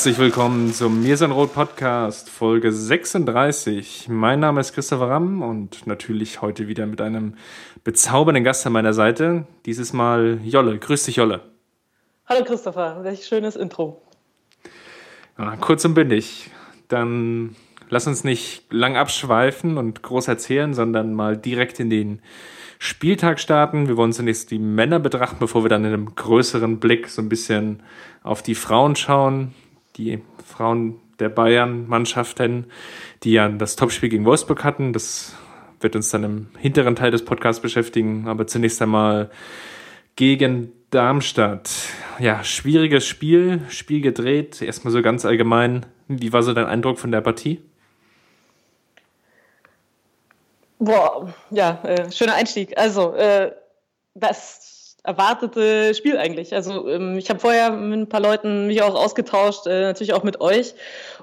Herzlich willkommen zum Mir sind Rot Podcast, Folge 36. Mein Name ist Christopher Ramm und natürlich heute wieder mit einem bezaubernden Gast an meiner Seite. Dieses Mal Jolle. Grüß dich, Jolle. Hallo Christopher, welch schönes Intro. Ja, kurz und bündig. Dann lass uns nicht lang abschweifen und groß erzählen, sondern mal direkt in den Spieltag starten. Wir wollen zunächst die Männer betrachten, bevor wir dann in einem größeren Blick so ein bisschen auf die Frauen schauen die Frauen der Bayern-Mannschaften, die ja das Topspiel gegen Wolfsburg hatten. Das wird uns dann im hinteren Teil des Podcasts beschäftigen. Aber zunächst einmal gegen Darmstadt. Ja, schwieriges Spiel, Spiel gedreht. Erstmal so ganz allgemein. Wie war so dein Eindruck von der Partie? Boah, ja, äh, schöner Einstieg. Also, äh, das erwartete Spiel eigentlich. Also ähm, ich habe vorher mit ein paar Leuten mich auch ausgetauscht, äh, natürlich auch mit euch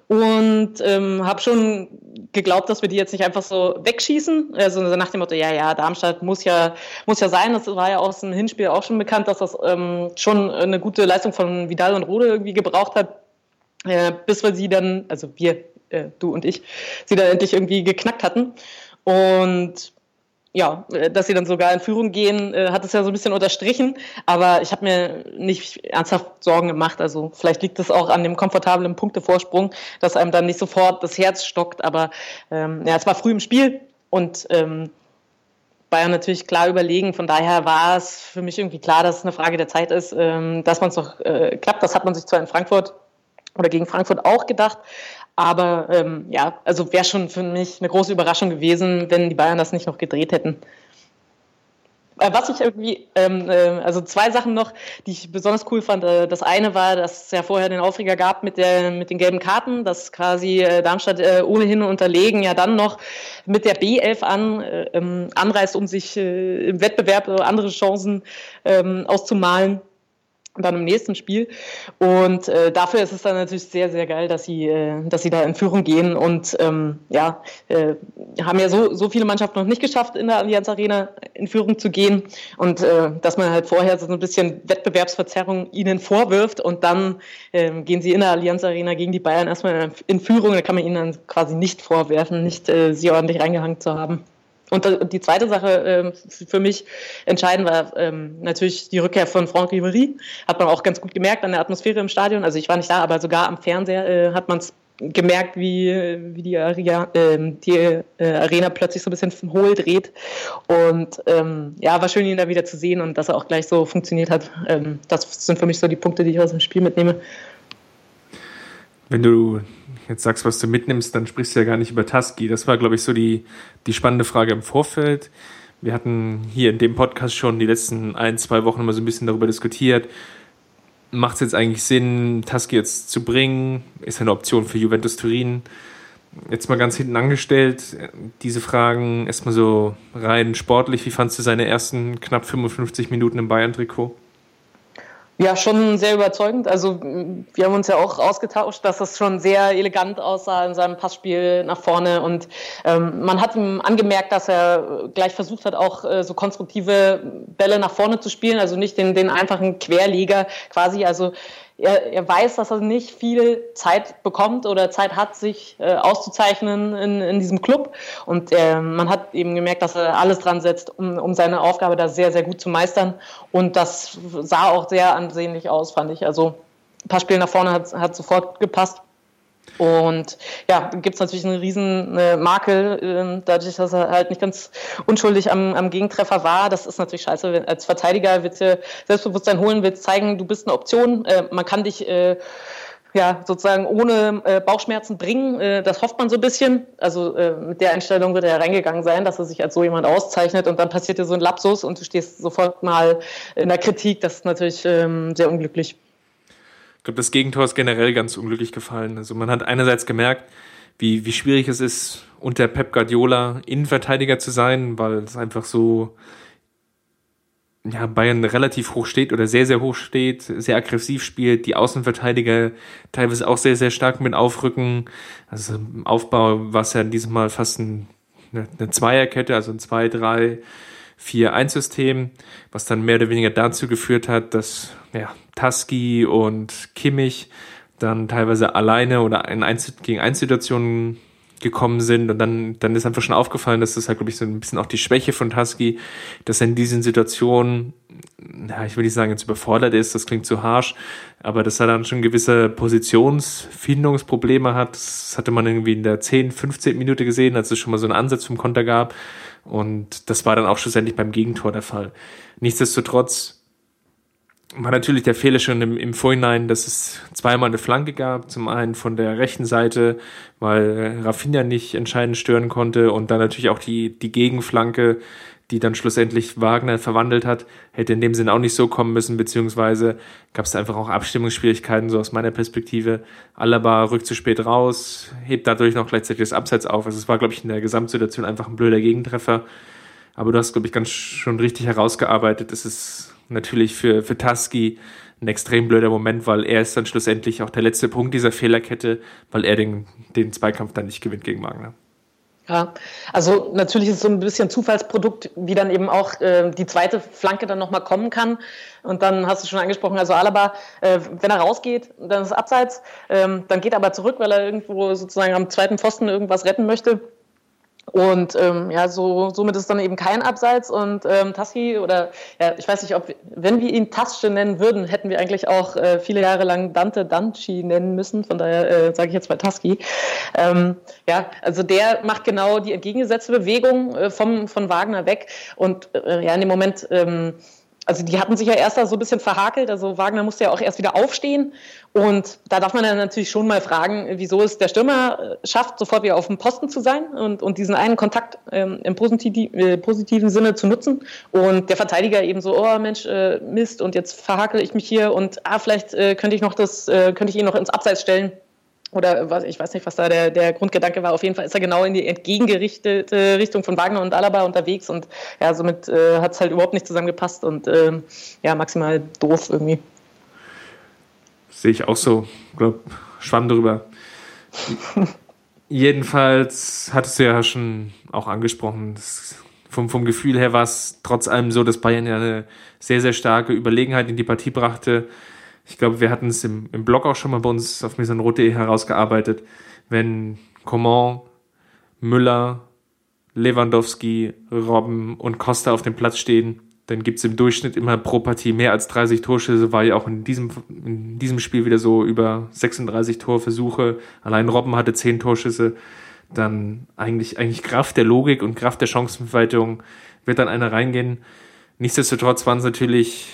und ähm, habe schon geglaubt, dass wir die jetzt nicht einfach so wegschießen. Also nach dem Motto, ja, ja, Darmstadt muss ja muss ja sein. Das war ja aus dem Hinspiel auch schon bekannt, dass das ähm, schon eine gute Leistung von Vidal und Rode irgendwie gebraucht hat, äh, bis wir sie dann, also wir, äh, du und ich, sie dann endlich irgendwie geknackt hatten. Und ja, äh, dass sie dann sogar in Führung gehen, äh, hat es ja so ein bisschen unterstrichen. Aber ich habe mir nicht ernsthaft Sorgen gemacht. Also vielleicht liegt es auch an dem komfortablen Punktevorsprung, dass einem dann nicht sofort das Herz stockt. Aber ähm, ja, es war früh im Spiel und ähm, Bayern natürlich klar überlegen. Von daher war es für mich irgendwie klar, dass es eine Frage der Zeit ist, ähm, dass man es noch äh, klappt. Das hat man sich zwar in Frankfurt oder gegen Frankfurt auch gedacht. Aber ähm, ja, also wäre schon für mich eine große Überraschung gewesen, wenn die Bayern das nicht noch gedreht hätten. Äh, was ich irgendwie, ähm, äh, also zwei Sachen noch, die ich besonders cool fand. Äh, das eine war, dass es ja vorher den Aufreger gab mit, der, mit den gelben Karten, dass quasi äh, Darmstadt äh, ohnehin unterlegen ja dann noch mit der B11 an, äh, ähm, anreist, um sich im Wettbewerb andere Chancen ähm, auszumalen dann im nächsten Spiel. Und äh, dafür ist es dann natürlich sehr, sehr geil, dass sie, äh, dass sie da in Führung gehen und ähm, ja, äh, haben ja so, so viele Mannschaften noch nicht geschafft, in der Allianz Arena in Führung zu gehen und äh, dass man halt vorher so ein bisschen Wettbewerbsverzerrung ihnen vorwirft und dann äh, gehen sie in der Allianz Arena gegen die Bayern erstmal in Führung, da kann man ihnen dann quasi nicht vorwerfen, nicht äh, sie ordentlich reingehangen zu haben. Und die zweite Sache ähm, für mich entscheidend war ähm, natürlich die Rückkehr von Franck Ribéry. Hat man auch ganz gut gemerkt an der Atmosphäre im Stadion. Also ich war nicht da, aber sogar am Fernseher äh, hat man es gemerkt, wie, wie die, Arena, äh, die äh, Arena plötzlich so ein bisschen hohl dreht. Und ähm, ja, war schön, ihn da wieder zu sehen und dass er auch gleich so funktioniert hat. Ähm, das sind für mich so die Punkte, die ich aus dem Spiel mitnehme. Wenn du jetzt sagst, was du mitnimmst, dann sprichst du ja gar nicht über Tusky. Das war, glaube ich, so die, die spannende Frage im Vorfeld. Wir hatten hier in dem Podcast schon die letzten ein, zwei Wochen immer so ein bisschen darüber diskutiert. Macht es jetzt eigentlich Sinn, Tusky jetzt zu bringen? Ist eine Option für Juventus Turin? Jetzt mal ganz hinten angestellt, diese Fragen erstmal so rein sportlich. Wie fandst du seine ersten knapp 55 Minuten im Bayern-Trikot? Ja, schon sehr überzeugend. Also wir haben uns ja auch ausgetauscht, dass das schon sehr elegant aussah in seinem Passspiel nach vorne. Und ähm, man hat ihm angemerkt, dass er gleich versucht hat, auch äh, so konstruktive Bälle nach vorne zu spielen, also nicht den, den einfachen Querleger quasi. Also er, er weiß, dass er nicht viel Zeit bekommt oder Zeit hat, sich äh, auszuzeichnen in, in diesem Club. Und äh, man hat eben gemerkt, dass er alles dran setzt, um, um seine Aufgabe da sehr, sehr gut zu meistern. Und das sah auch sehr ansehnlich aus, fand ich. Also ein paar Spiele nach vorne hat, hat sofort gepasst. Und ja, gibt es natürlich einen riesen äh, Makel, äh, dadurch, dass er halt nicht ganz unschuldig am, am Gegentreffer war. Das ist natürlich scheiße. Als Verteidiger willst du Selbstbewusstsein holen, willst zeigen, du bist eine Option. Äh, man kann dich äh, ja, sozusagen ohne äh, Bauchschmerzen bringen. Äh, das hofft man so ein bisschen. Also äh, mit der Einstellung wird er reingegangen sein, dass er sich als so jemand auszeichnet und dann passiert dir so ein Lapsus und du stehst sofort mal in der Kritik. Das ist natürlich ähm, sehr unglücklich glaube, das Gegentor ist generell ganz unglücklich gefallen. Also man hat einerseits gemerkt, wie, wie schwierig es ist, unter Pep Guardiola Innenverteidiger zu sein, weil es einfach so ja, Bayern relativ hoch steht oder sehr, sehr hoch steht, sehr aggressiv spielt, die Außenverteidiger teilweise auch sehr, sehr stark mit aufrücken. Also im Aufbau war es ja diesem Mal fast ein, eine, Zweierkette, also ein 2, 3, 4, 1 System, was dann mehr oder weniger dazu geführt hat, dass ja, Taski und Kimmich dann teilweise alleine oder in Einzel gegen Einzelsituationen gekommen sind. Und dann, dann ist einfach schon aufgefallen, dass das halt, glaube ich, so ein bisschen auch die Schwäche von Tusky, dass er in diesen Situationen, ja, ich will nicht sagen, jetzt überfordert ist, das klingt zu harsch, aber dass er dann schon gewisse Positionsfindungsprobleme hat, das hatte man irgendwie in der 10, 15 Minute gesehen, als es schon mal so einen Ansatz vom Konter gab und das war dann auch schlussendlich beim Gegentor der Fall. Nichtsdestotrotz war natürlich der Fehler schon im, im Vorhinein, dass es zweimal eine Flanke gab. Zum einen von der rechten Seite, weil Rafinha nicht entscheidend stören konnte und dann natürlich auch die, die Gegenflanke, die dann schlussendlich Wagner verwandelt hat, hätte in dem Sinn auch nicht so kommen müssen, beziehungsweise gab es einfach auch Abstimmungsschwierigkeiten, so aus meiner Perspektive. Alaba rückt zu spät raus, hebt dadurch noch gleichzeitig das Abseits auf. Also es war, glaube ich, in der Gesamtsituation einfach ein blöder Gegentreffer. Aber du hast, glaube ich, ganz schon richtig herausgearbeitet. Es ist natürlich für, für Tusky ein extrem blöder Moment, weil er ist dann schlussendlich auch der letzte Punkt dieser Fehlerkette, weil er den, den Zweikampf dann nicht gewinnt gegen Wagner. Ja, also natürlich ist es so ein bisschen Zufallsprodukt, wie dann eben auch äh, die zweite Flanke dann nochmal kommen kann. Und dann hast du schon angesprochen, also Alaba, äh, wenn er rausgeht, dann ist es abseits, ähm, dann geht er aber zurück, weil er irgendwo sozusagen am zweiten Pfosten irgendwas retten möchte. Und ähm, ja, so, somit ist dann eben kein Abseits. Und ähm, Tassi oder ja, ich weiß nicht, ob wenn wir ihn Tasche nennen würden, hätten wir eigentlich auch äh, viele Jahre lang Dante Danci nennen müssen. Von daher äh, sage ich jetzt mal Taski. Ähm, ja, also der macht genau die entgegengesetzte Bewegung äh, vom, von Wagner weg. Und äh, ja, in dem Moment ähm, also die hatten sich ja erst da so ein bisschen verhakelt. Also Wagner musste ja auch erst wieder aufstehen. Und da darf man dann natürlich schon mal fragen, wieso es der Stürmer äh, schafft, sofort wieder auf dem Posten zu sein und, und diesen einen Kontakt ähm, im positiv, äh, positiven Sinne zu nutzen. Und der Verteidiger eben so, oh Mensch, äh, Mist, und jetzt verhakel ich mich hier und ah, vielleicht äh, könnte ich noch das, äh, könnte ich ihn noch ins Abseits stellen. Oder was, ich weiß nicht, was da der, der Grundgedanke war. Auf jeden Fall ist er genau in die entgegengerichtete Richtung von Wagner und Alaba unterwegs und ja, somit äh, hat es halt überhaupt nicht zusammengepasst und äh, ja, maximal doof irgendwie. Sehe ich auch so. Ich glaube, schwamm drüber. Jedenfalls hattest du ja schon auch angesprochen, vom, vom Gefühl her war es trotz allem so, dass Bayern ja eine sehr, sehr starke Überlegenheit in die Partie brachte ich glaube, wir hatten es im, im Blog auch schon mal bei uns auf misanrot.de herausgearbeitet, wenn Coman, Müller, Lewandowski, Robben und Costa auf dem Platz stehen, dann gibt es im Durchschnitt immer pro Partie mehr als 30 Torschüsse, war ja auch in diesem, in diesem Spiel wieder so über 36 Torversuche. Allein Robben hatte 10 Torschüsse. Dann eigentlich, eigentlich Kraft der Logik und Kraft der Chancenverwaltung wird dann einer reingehen. Nichtsdestotrotz waren es natürlich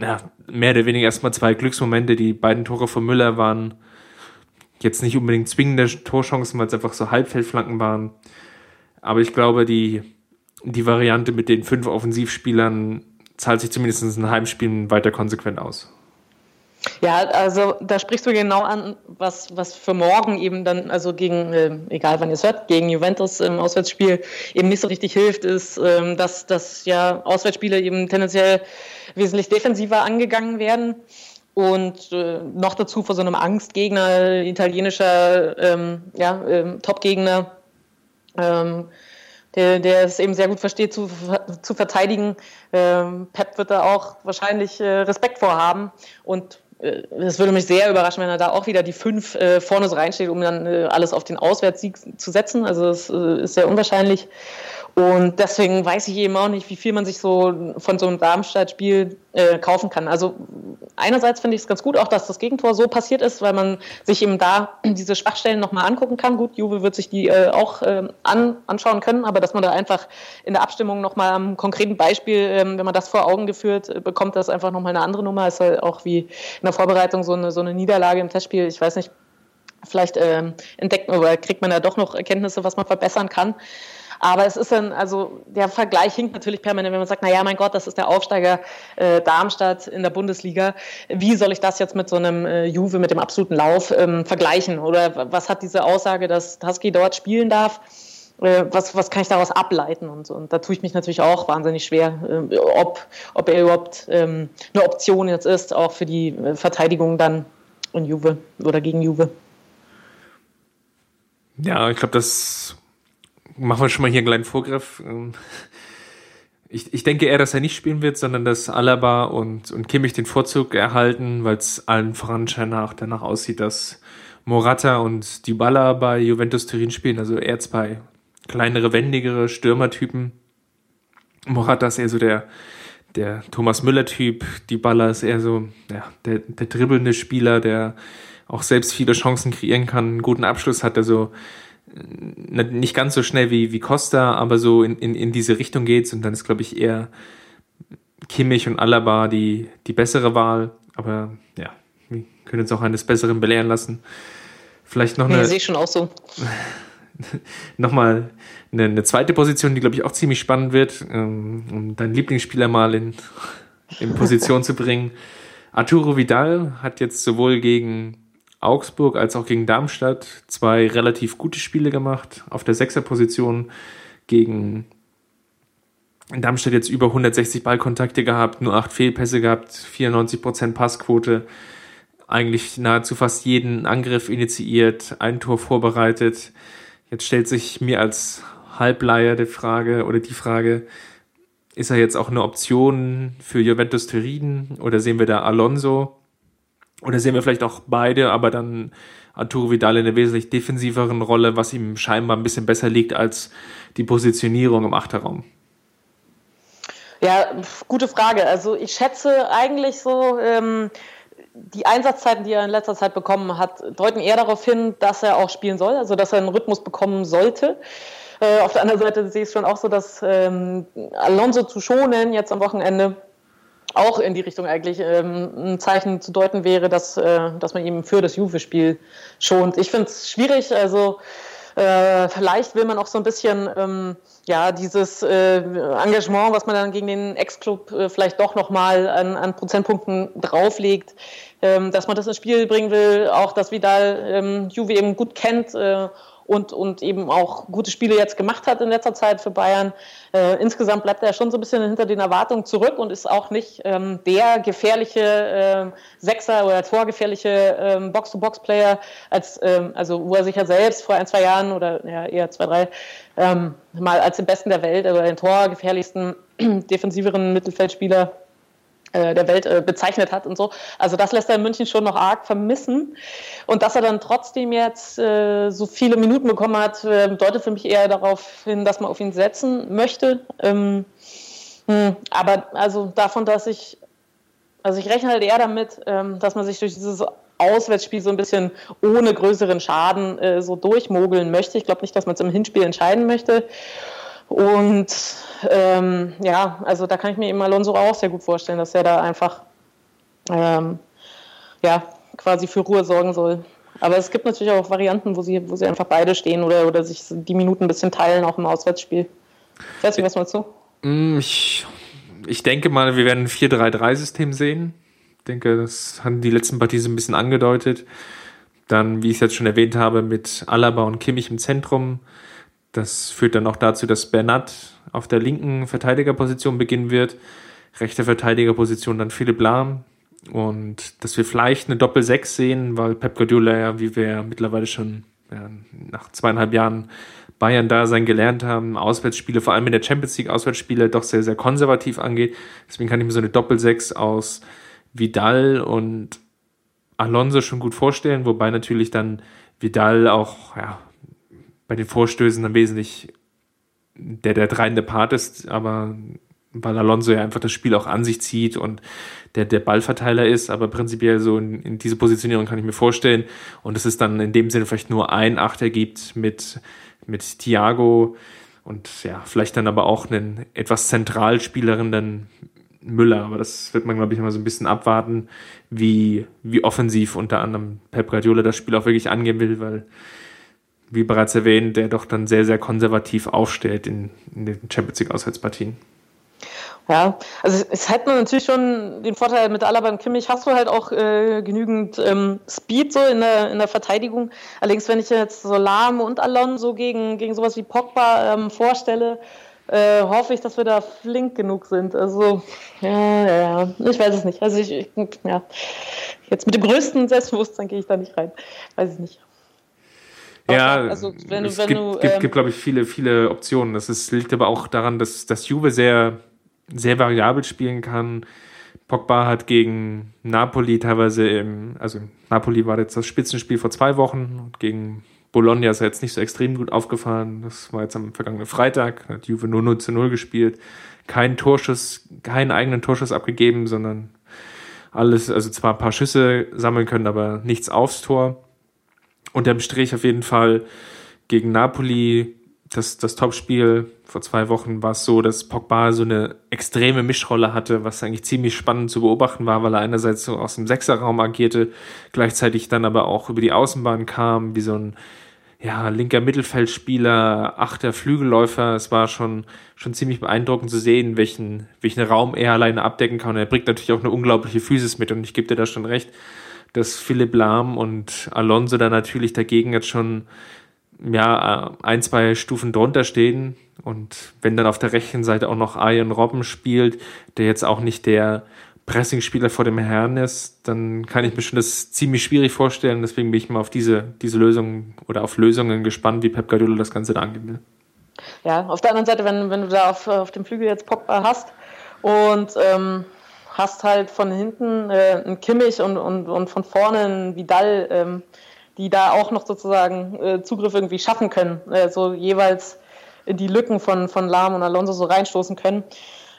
ja, mehr oder weniger erstmal zwei Glücksmomente. Die beiden Tore von Müller waren jetzt nicht unbedingt zwingende Torchancen, weil es einfach so Halbfeldflanken waren. Aber ich glaube, die, die Variante mit den fünf Offensivspielern zahlt sich zumindest in Heimspielen weiter konsequent aus. Ja, also da sprichst du genau an, was, was für morgen eben dann, also gegen, äh, egal wann ihr es hört, gegen Juventus im Auswärtsspiel eben nicht so richtig hilft, ist, ähm, dass, dass ja Auswärtsspiele eben tendenziell wesentlich defensiver angegangen werden. Und äh, noch dazu vor so einem Angstgegner, italienischer ähm, ja, ähm, Topgegner, ähm, der, der es eben sehr gut versteht zu, zu verteidigen. Ähm, Pep wird da auch wahrscheinlich äh, Respekt vorhaben. Und äh, es würde mich sehr überraschen, wenn er da auch wieder die fünf äh, vorne so reinsteht, um dann äh, alles auf den Auswärtssieg zu setzen. Also das äh, ist sehr unwahrscheinlich. Und deswegen weiß ich eben auch nicht, wie viel man sich so von so einem Darmstadt-Spiel äh, kaufen kann. Also einerseits finde ich es ganz gut, auch dass das Gegentor so passiert ist, weil man sich eben da diese Schwachstellen nochmal angucken kann. Gut, Juve wird sich die äh, auch äh, an, anschauen können, aber dass man da einfach in der Abstimmung nochmal am konkreten Beispiel, ähm, wenn man das vor Augen geführt äh, bekommt, das einfach nochmal eine andere Nummer. Ist halt auch wie in der Vorbereitung so eine, so eine Niederlage im Testspiel. Ich weiß nicht, vielleicht ähm, entdeckt oder kriegt man da doch noch Erkenntnisse, was man verbessern kann. Aber es ist dann, also der Vergleich hinkt natürlich permanent, wenn man sagt, naja, mein Gott, das ist der Aufsteiger äh, Darmstadt in der Bundesliga. Wie soll ich das jetzt mit so einem äh, Juve, mit dem absoluten Lauf ähm, vergleichen? Oder was hat diese Aussage, dass Husky dort spielen darf? Äh, was, was kann ich daraus ableiten und. Und da tue ich mich natürlich auch wahnsinnig schwer, äh, ob, ob er überhaupt ähm, eine Option jetzt ist, auch für die äh, Verteidigung dann in Juve oder gegen Juve. Ja, ich glaube, das machen wir schon mal hier einen kleinen Vorgriff. Ähm, ich, ich denke eher, dass er nicht spielen wird, sondern dass Alaba und, und Kimmich den Vorzug erhalten, weil es allen voran scheinbar danach aussieht, dass Morata und Dybala bei Juventus Turin spielen, also eher zwei kleinere, wendigere Stürmertypen. Morata ist eher so der, der Thomas Müller-Typ, Dybala ist eher so ja, der, der dribbelnde Spieler, der auch selbst viele Chancen kreieren kann, einen guten Abschluss hat, also nicht ganz so schnell wie, wie Costa, aber so in, in, in diese Richtung geht's und dann ist, glaube ich, eher Kimmich und Alaba die, die bessere Wahl, aber ja, wir können uns auch eines Besseren belehren lassen. Vielleicht noch eine. Ja, sehe ich schon auch so. nochmal eine, eine zweite Position, die, glaube ich, auch ziemlich spannend wird, ähm, um deinen Lieblingsspieler mal in, in Position zu bringen. Arturo Vidal hat jetzt sowohl gegen Augsburg als auch gegen Darmstadt zwei relativ gute Spiele gemacht. Auf der Sechserposition gegen Darmstadt jetzt über 160 Ballkontakte gehabt, nur acht Fehlpässe gehabt, 94% Passquote, eigentlich nahezu fast jeden Angriff initiiert, ein Tor vorbereitet. Jetzt stellt sich mir als Halbleier die Frage oder die Frage, ist er jetzt auch eine Option für Juventus Turin oder sehen wir da Alonso oder sehen wir vielleicht auch beide, aber dann Arturo Vidal in einer wesentlich defensiveren Rolle, was ihm scheinbar ein bisschen besser liegt als die Positionierung im Achterraum? Ja, gute Frage. Also ich schätze eigentlich so, ähm, die Einsatzzeiten, die er in letzter Zeit bekommen hat, deuten eher darauf hin, dass er auch spielen soll, also dass er einen Rhythmus bekommen sollte. Äh, auf der anderen Seite sehe ich es schon auch so, dass ähm, Alonso zu schonen jetzt am Wochenende auch in die Richtung eigentlich ähm, ein Zeichen zu deuten wäre, dass, äh, dass man ihm für das Juve-Spiel schont. Ich finde es schwierig, also äh, vielleicht will man auch so ein bisschen ähm, ja dieses äh, Engagement, was man dann gegen den Ex-Club äh, vielleicht doch nochmal an, an Prozentpunkten drauflegt, ähm, dass man das ins Spiel bringen will, auch dass Vidal ähm, Juve eben gut kennt äh, und, und eben auch gute Spiele jetzt gemacht hat in letzter Zeit für Bayern. Äh, insgesamt bleibt er schon so ein bisschen hinter den Erwartungen zurück und ist auch nicht ähm, der gefährliche äh, Sechser oder torgefährliche ähm, Box-to-Box-Player, als, ähm, also wo er sich ja selbst vor ein, zwei Jahren oder ja, eher zwei, drei ähm, mal als den Besten der Welt oder den torgefährlichsten defensiveren Mittelfeldspieler der Welt äh, bezeichnet hat und so. Also das lässt er in München schon noch arg vermissen. Und dass er dann trotzdem jetzt äh, so viele Minuten bekommen hat, äh, deutet für mich eher darauf hin, dass man auf ihn setzen möchte. Ähm, hm, aber also davon, dass ich, also ich rechne halt eher damit, ähm, dass man sich durch dieses Auswärtsspiel so ein bisschen ohne größeren Schaden äh, so durchmogeln möchte. Ich glaube nicht, dass man es im Hinspiel entscheiden möchte. Und ähm, ja, also da kann ich mir eben Alonso auch sehr gut vorstellen, dass er da einfach ähm, ja, quasi für Ruhe sorgen soll. Aber es gibt natürlich auch Varianten, wo sie, wo sie einfach beide stehen oder, oder sich die Minuten ein bisschen teilen, auch im Auswärtsspiel. Weiß nicht, was meinst du? Mm, ich, ich denke mal, wir werden ein 4-3-3-System sehen. Ich denke, das haben die letzten Partien so ein bisschen angedeutet. Dann, wie ich es jetzt schon erwähnt habe, mit Alaba und Kimmich im Zentrum. Das führt dann auch dazu, dass Bernat auf der linken Verteidigerposition beginnen wird. Rechte Verteidigerposition dann Philipp Lahm. Und dass wir vielleicht eine Doppel-6 sehen, weil Pep Guardiola ja, wie wir mittlerweile schon ja, nach zweieinhalb Jahren Bayern-Dasein gelernt haben, Auswärtsspiele, vor allem in der Champions League Auswärtsspiele, doch sehr, sehr konservativ angeht. Deswegen kann ich mir so eine Doppel-6 aus Vidal und Alonso schon gut vorstellen, wobei natürlich dann Vidal auch ja, bei den Vorstößen dann wesentlich der der treibende Part ist, aber weil Alonso ja einfach das Spiel auch an sich zieht und der der Ballverteiler ist, aber prinzipiell so in, in diese Positionierung kann ich mir vorstellen. Und es ist dann in dem Sinne vielleicht nur ein Achter gibt mit mit Thiago und ja, vielleicht dann aber auch einen etwas Zentralspielerin dann Müller, aber das wird man, glaube ich, immer so ein bisschen abwarten, wie, wie offensiv unter anderem Pep Guardiola das Spiel auch wirklich angehen will, weil wie bereits erwähnt, der doch dann sehr, sehr konservativ aufstellt in, in den Champions League Auswärtspartien. Ja, also es hat man natürlich schon den Vorteil mit Alaba und Kimmich hast du halt auch äh, genügend ähm, Speed so in der, in der Verteidigung. Allerdings, wenn ich jetzt so Lahm und Alonso gegen, gegen sowas wie Pogba ähm, vorstelle, äh, hoffe ich, dass wir da flink genug sind. Also, ja, ja, ja. ich weiß es nicht. Also, ich, ich, ja. Jetzt mit dem größten Selbstbewusstsein gehe ich da nicht rein. Weiß ich nicht. Ja, also, wenn, es wenn gibt, du, gibt, ähm, gibt glaube ich, viele, viele Optionen. Das ist, liegt aber auch daran, dass, dass Juve sehr sehr variabel spielen kann. Pogba hat gegen Napoli teilweise im, also Napoli war jetzt das Spitzenspiel vor zwei Wochen und gegen Bologna ist er jetzt nicht so extrem gut aufgefahren. Das war jetzt am vergangenen Freitag, hat Juve nur 0 zu 0 gespielt. Kein Torschuss, keinen eigenen Torschuss abgegeben, sondern alles, also zwar ein paar Schüsse sammeln können, aber nichts aufs Tor. Unterm Strich auf jeden Fall gegen Napoli das, das Topspiel vor zwei Wochen war es so, dass Pogba so eine extreme Mischrolle hatte, was eigentlich ziemlich spannend zu beobachten war, weil er einerseits so aus dem Sechserraum agierte, gleichzeitig dann aber auch über die Außenbahn kam, wie so ein ja, linker Mittelfeldspieler, achter Flügelläufer. Es war schon, schon ziemlich beeindruckend zu sehen, welchen, welchen Raum er alleine abdecken kann. Und er bringt natürlich auch eine unglaubliche Physis mit und ich gebe dir da schon recht, dass Philipp Lahm und Alonso da natürlich dagegen jetzt schon ja, ein, zwei Stufen drunter stehen. Und wenn dann auf der rechten Seite auch noch Ian Robben spielt, der jetzt auch nicht der Pressing-Spieler vor dem Herrn ist, dann kann ich mir schon das ziemlich schwierig vorstellen. Deswegen bin ich mal auf diese, diese Lösung oder auf Lösungen gespannt, wie Pep Guardiola das Ganze da angeht. Ne? Ja, auf der anderen Seite, wenn, wenn du da auf, auf dem Flügel jetzt Pogba hast und ähm, hast halt von hinten äh, einen Kimmich und, und, und von vorne einen Vidal, ähm, die da auch noch sozusagen äh, Zugriff irgendwie schaffen können, äh, so jeweils in die Lücken von, von Lahm und Alonso so reinstoßen können.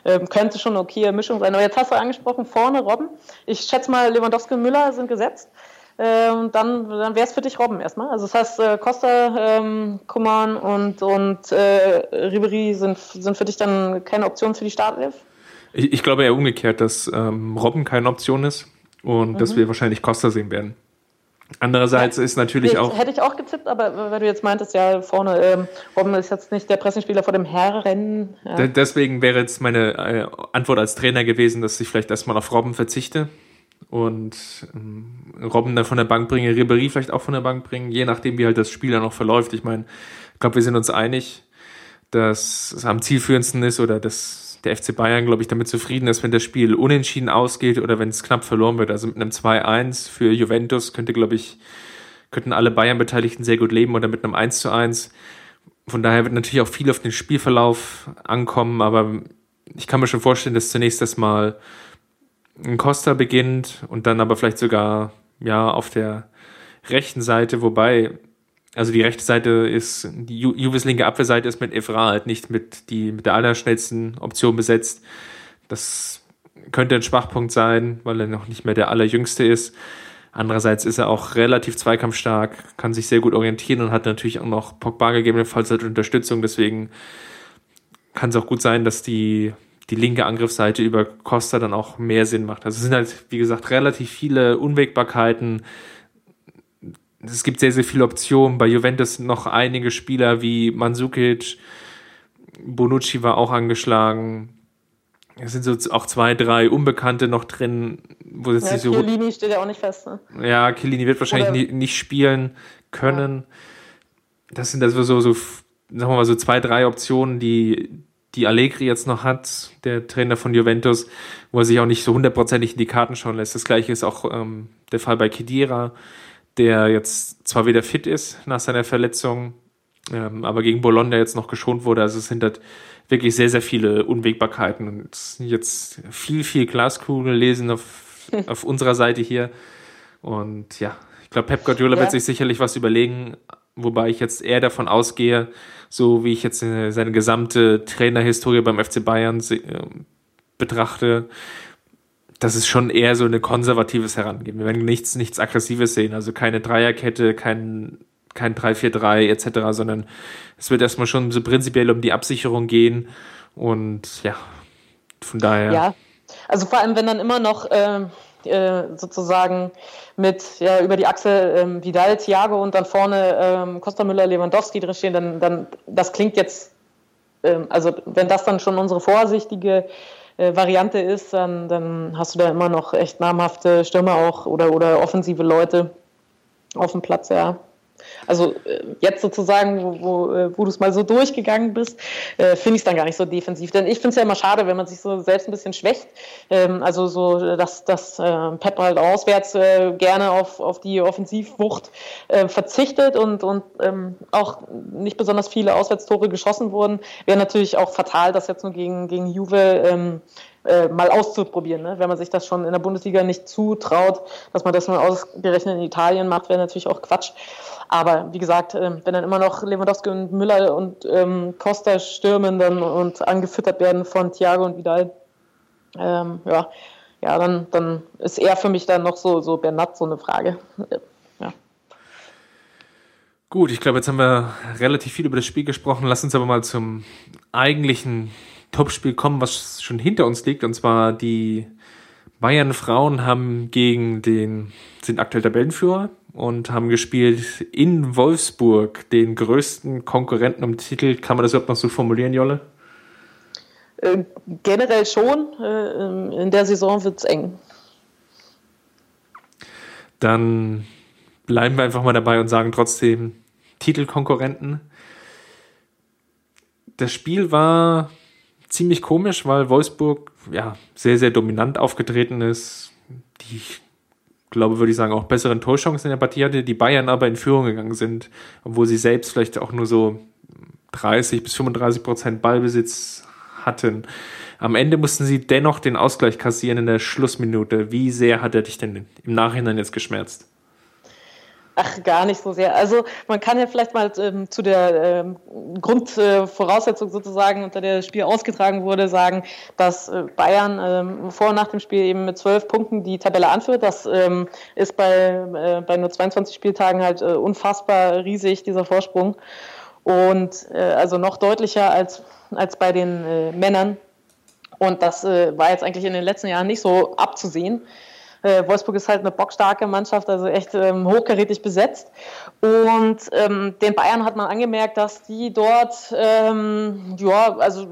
Ähm, könnte schon eine okaye Mischung sein. Aber jetzt hast du angesprochen, vorne Robben. Ich schätze mal, Lewandowski und Müller sind gesetzt. Ähm, dann dann wäre es für dich Robben erstmal. Also das heißt, äh, Costa, ähm, Kuman und, und äh, Ribery sind, sind für dich dann keine Option für die Startelf? Ich, ich glaube eher umgekehrt, dass ähm, Robben keine Option ist und mhm. dass wir wahrscheinlich Costa sehen werden. Andererseits ja, ist natürlich auch. Hätte ich auch getippt, aber weil du jetzt meintest, ja, vorne, ähm, Robben ist jetzt nicht der Pressingspieler vor dem Herrennen. Ja. Deswegen wäre jetzt meine äh, Antwort als Trainer gewesen, dass ich vielleicht erstmal auf Robben verzichte und ähm, Robben dann von der Bank bringe, Ribery vielleicht auch von der Bank bringen, je nachdem, wie halt das Spiel dann noch verläuft. Ich meine, ich glaube, wir sind uns einig, dass es am zielführendsten ist oder dass der FC Bayern, glaube ich, damit zufrieden ist, wenn das Spiel unentschieden ausgeht oder wenn es knapp verloren wird. Also mit einem 2-1 für Juventus könnte, glaube ich, könnten alle Bayern-Beteiligten sehr gut leben oder mit einem 1 1. Von daher wird natürlich auch viel auf den Spielverlauf ankommen, aber ich kann mir schon vorstellen, dass zunächst erstmal ein Costa beginnt und dann aber vielleicht sogar ja auf der rechten Seite, wobei also die rechte Seite ist, die Ju Juves linke Abwehrseite ist mit Evra halt nicht mit, die, mit der allerschnellsten Option besetzt. Das könnte ein Schwachpunkt sein, weil er noch nicht mehr der allerjüngste ist. Andererseits ist er auch relativ zweikampfstark, kann sich sehr gut orientieren und hat natürlich auch noch Pogba gegebenenfalls als Unterstützung. Deswegen kann es auch gut sein, dass die, die linke Angriffsseite über Costa dann auch mehr Sinn macht. Also es sind halt, wie gesagt, relativ viele Unwägbarkeiten es gibt sehr, sehr viele Optionen. Bei Juventus noch einige Spieler wie Mandzukic, Bonucci war auch angeschlagen. Es sind so auch zwei, drei Unbekannte noch drin, wo jetzt ja, nicht so. Chiellini steht ja auch nicht fest. Ne? Ja, Chiellini wird wahrscheinlich nie, nicht spielen können. Ja. Das sind also so, so, sagen wir mal, so zwei, drei Optionen, die, die Allegri jetzt noch hat, der Trainer von Juventus, wo er sich auch nicht so hundertprozentig in die Karten schauen lässt. Das gleiche ist auch ähm, der Fall bei Kedira der jetzt zwar wieder fit ist nach seiner Verletzung, ähm, aber gegen Bologna jetzt noch geschont wurde. Also es sind halt wirklich sehr, sehr viele Unwägbarkeiten und jetzt viel, viel Glaskugel lesen auf, auf unserer Seite hier. Und ja, ich glaube, Pep Guardiola ja. wird sich sicherlich was überlegen, wobei ich jetzt eher davon ausgehe, so wie ich jetzt seine gesamte Trainerhistorie beim FC Bayern äh, betrachte, das ist schon eher so eine konservatives Herangehen. Wir werden nichts, nichts Aggressives sehen, also keine Dreierkette, kein, kein 3-4-3 etc., sondern es wird erstmal schon so prinzipiell um die Absicherung gehen und ja, von daher. Ja, also vor allem, wenn dann immer noch, äh, äh, sozusagen mit ja, über die Achse ähm, Vidal, Thiago und dann vorne ähm, Costa Müller, Lewandowski drinstehen, dann, dann das klingt jetzt, ähm, also wenn das dann schon unsere vorsichtige äh, Variante ist, dann, dann hast du da immer noch echt namhafte Stürmer auch oder, oder offensive Leute auf dem Platz, ja. Also äh, jetzt sozusagen, wo, wo, äh, wo du es mal so durchgegangen bist, äh, finde ich es dann gar nicht so defensiv. Denn ich finde es ja immer schade, wenn man sich so selbst ein bisschen schwächt. Ähm, also so, dass, dass äh, Pep halt auswärts äh, gerne auf, auf die Offensivwucht äh, verzichtet und, und ähm, auch nicht besonders viele Auswärtstore geschossen wurden. Wäre natürlich auch fatal, das jetzt nur gegen, gegen Juve ähm, mal auszuprobieren. Ne? Wenn man sich das schon in der Bundesliga nicht zutraut, dass man das nur ausgerechnet in Italien macht, wäre natürlich auch Quatsch. Aber wie gesagt, ähm, wenn dann immer noch Lewandowski und Müller und ähm, Costa stürmen dann und angefüttert werden von Thiago und Vidal, ähm, ja, ja dann, dann ist er für mich dann noch so, so Bernat so eine Frage. Gut, ich glaube, jetzt haben wir relativ viel über das Spiel gesprochen. Lass uns aber mal zum eigentlichen Topspiel kommen, was schon hinter uns liegt. Und zwar die Bayern Frauen haben gegen den, sind aktuell Tabellenführer, und haben gespielt in Wolfsburg, den größten Konkurrenten um Titel. Kann man das überhaupt noch so formulieren, Jolle? Äh, generell schon. Äh, in der Saison wird es eng. Dann bleiben wir einfach mal dabei und sagen trotzdem Titelkonkurrenten. Das Spiel war ziemlich komisch, weil Wolfsburg ja sehr, sehr dominant aufgetreten ist. Die glaube, würde ich sagen, auch besseren Torchancen in der Partie hatte, die Bayern aber in Führung gegangen sind, obwohl sie selbst vielleicht auch nur so 30 bis 35 Prozent Ballbesitz hatten. Am Ende mussten sie dennoch den Ausgleich kassieren in der Schlussminute. Wie sehr hat er dich denn im Nachhinein jetzt geschmerzt? Ach, gar nicht so sehr. Also man kann ja vielleicht mal ähm, zu der ähm, Grundvoraussetzung äh, sozusagen, unter der das Spiel ausgetragen wurde, sagen, dass äh, Bayern ähm, vor und nach dem Spiel eben mit zwölf Punkten die Tabelle anführt. Das ähm, ist bei, äh, bei nur 22 Spieltagen halt äh, unfassbar riesig, dieser Vorsprung. Und äh, also noch deutlicher als, als bei den äh, Männern. Und das war jetzt eigentlich in den letzten Jahren nicht so abzusehen. Äh, Wolfsburg ist halt eine bockstarke Mannschaft, also echt ähm, hochkarätig besetzt. Und ähm, den Bayern hat man angemerkt, dass die dort, ähm, ja, also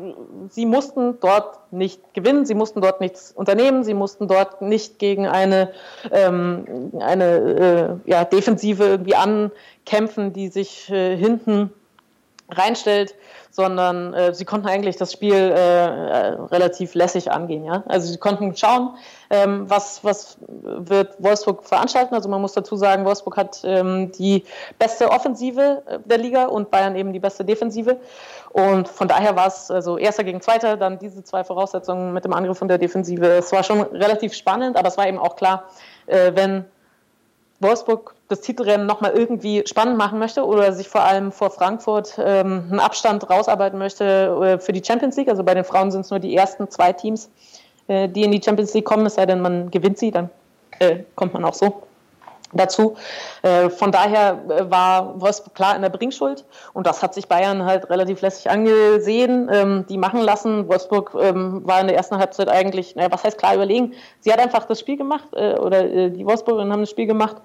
sie mussten dort nicht gewinnen, sie mussten dort nichts unternehmen, sie mussten dort nicht gegen eine, ähm, eine äh, ja, Defensive irgendwie ankämpfen, die sich äh, hinten reinstellt, sondern äh, sie konnten eigentlich das Spiel äh, äh, relativ lässig angehen. Ja? Also sie konnten schauen, ähm, was, was wird Wolfsburg veranstalten. Also man muss dazu sagen, Wolfsburg hat ähm, die beste Offensive äh, der Liga und Bayern eben die beste Defensive. Und von daher war es also erster gegen zweiter, dann diese zwei Voraussetzungen mit dem Angriff und der Defensive. Es war schon relativ spannend, aber es war eben auch klar, äh, wenn Wolfsburg das Titelrennen nochmal irgendwie spannend machen möchte oder sich vor allem vor Frankfurt ähm, einen Abstand rausarbeiten möchte äh, für die Champions League. Also bei den Frauen sind es nur die ersten zwei Teams, äh, die in die Champions League kommen, es sei denn, man gewinnt sie, dann äh, kommt man auch so dazu. Äh, von daher äh, war Wolfsburg klar in der Bringschuld und das hat sich Bayern halt relativ lässig angesehen, ähm, die machen lassen. Wolfsburg ähm, war in der ersten Halbzeit eigentlich, naja, was heißt klar überlegen? Sie hat einfach das Spiel gemacht äh, oder die Wolfsburgerinnen haben das Spiel gemacht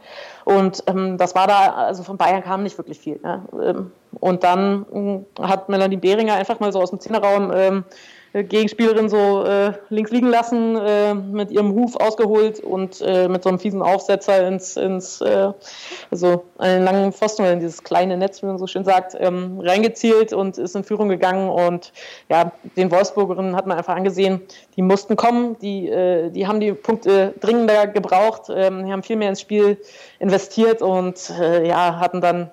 und ähm, das war da, also von Bayern kam nicht wirklich viel. Und dann hat Melanie Behringer einfach mal so aus dem Zehnerraum Gegenspielerin so äh, links liegen lassen, äh, mit ihrem Huf ausgeholt und äh, mit so einem fiesen Aufsetzer ins, ins äh, also einen langen Pfosten oder in dieses kleine Netz, wie man so schön sagt, ähm, reingezielt und ist in Führung gegangen. Und ja, den Wolfsburgerinnen hat man einfach angesehen, die mussten kommen, die, äh, die haben die Punkte dringender gebraucht, ähm, die haben viel mehr ins Spiel investiert und äh, ja, hatten dann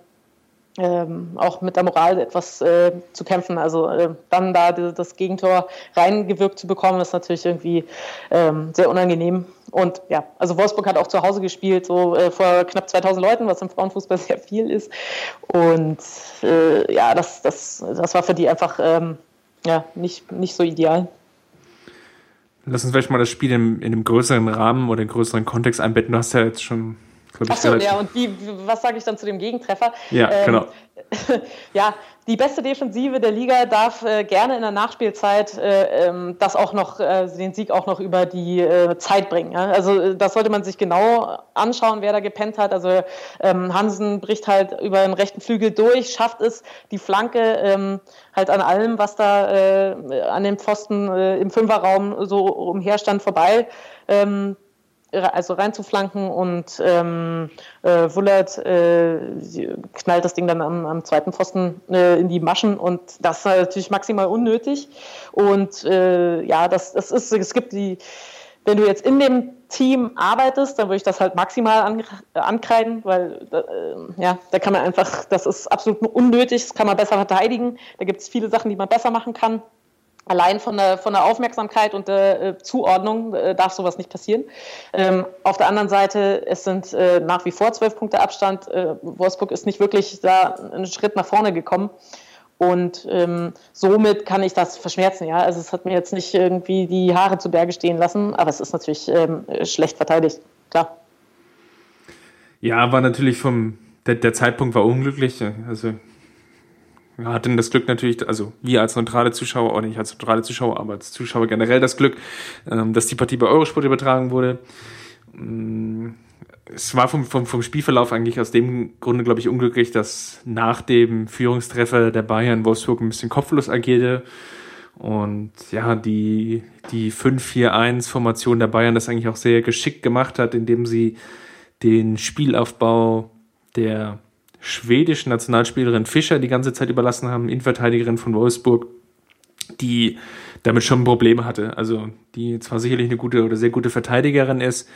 ähm, auch mit der Moral etwas äh, zu kämpfen. Also äh, dann da das Gegentor reingewirkt zu bekommen, ist natürlich irgendwie ähm, sehr unangenehm. Und ja, also Wolfsburg hat auch zu Hause gespielt, so äh, vor knapp 2000 Leuten, was im Frauenfußball sehr viel ist. Und äh, ja, das, das, das war für die einfach ähm, ja, nicht, nicht so ideal. Lass uns vielleicht mal das Spiel in, in einem größeren Rahmen oder in größeren Kontext einbetten. Du hast ja jetzt schon Achso, ja, und wie, was sage ich dann zu dem Gegentreffer? Ja, ähm, genau. ja, die beste Defensive der Liga darf äh, gerne in der Nachspielzeit äh, ähm, das auch noch, äh, den Sieg auch noch über die äh, Zeit bringen. Ja? Also äh, das sollte man sich genau anschauen, wer da gepennt hat. Also ähm, Hansen bricht halt über den rechten Flügel durch, schafft es, die Flanke ähm, halt an allem, was da äh, an dem Pfosten im Fünferraum so umherstand, vorbei ähm, also reinzuflanken und ähm, äh, Wullert äh, knallt das Ding dann am, am zweiten Pfosten äh, in die Maschen und das ist natürlich maximal unnötig. Und äh, ja, das, das ist, es gibt die, wenn du jetzt in dem Team arbeitest, dann würde ich das halt maximal an, ankreiden, weil äh, ja, da kann man einfach, das ist absolut unnötig, das kann man besser verteidigen. Da gibt es viele Sachen, die man besser machen kann allein von der, von der Aufmerksamkeit und der äh, Zuordnung äh, darf sowas nicht passieren. Ähm, auf der anderen Seite, es sind äh, nach wie vor zwölf Punkte Abstand. Äh, Wolfsburg ist nicht wirklich da einen Schritt nach vorne gekommen. Und ähm, somit kann ich das verschmerzen. Ja? Also es hat mir jetzt nicht irgendwie die Haare zu Berge stehen lassen, aber es ist natürlich ähm, schlecht verteidigt, klar. Ja, war natürlich vom, der, der Zeitpunkt war unglücklich. Also wir hatten das Glück natürlich, also wir als neutrale Zuschauer, auch nicht als neutrale Zuschauer, aber als Zuschauer generell das Glück, ähm, dass die Partie bei Eurosport übertragen wurde. Mm, es war vom, vom, vom Spielverlauf eigentlich aus dem Grunde, glaube ich, unglücklich, dass nach dem Führungstreffer der Bayern Wolfsburg ein bisschen kopflos agierte. Und ja, die, die 5-4-1-Formation der Bayern das eigentlich auch sehr geschickt gemacht hat, indem sie den Spielaufbau der schwedischen Nationalspielerin Fischer die ganze Zeit überlassen haben, Innenverteidigerin von Wolfsburg, die damit schon Probleme hatte. Also die zwar sicherlich eine gute oder sehr gute Verteidigerin ist,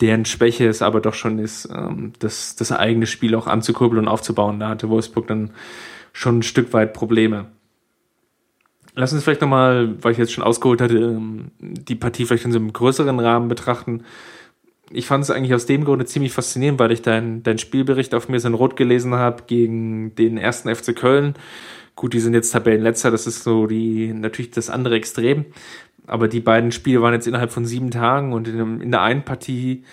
deren Schwäche es aber doch schon ist, ähm, das, das eigene Spiel auch anzukurbeln und aufzubauen. Da hatte Wolfsburg dann schon ein Stück weit Probleme. Lass uns vielleicht nochmal, weil ich jetzt schon ausgeholt hatte, ähm, die Partie vielleicht in so einem größeren Rahmen betrachten ich fand es eigentlich aus dem Grunde ziemlich faszinierend, weil ich deinen dein Spielbericht auf mir in Rot gelesen habe gegen den ersten FC Köln. Gut, die sind jetzt Tabellenletzter, das ist so die natürlich das andere Extrem. Aber die beiden Spiele waren jetzt innerhalb von sieben Tagen und in, in der einen Partie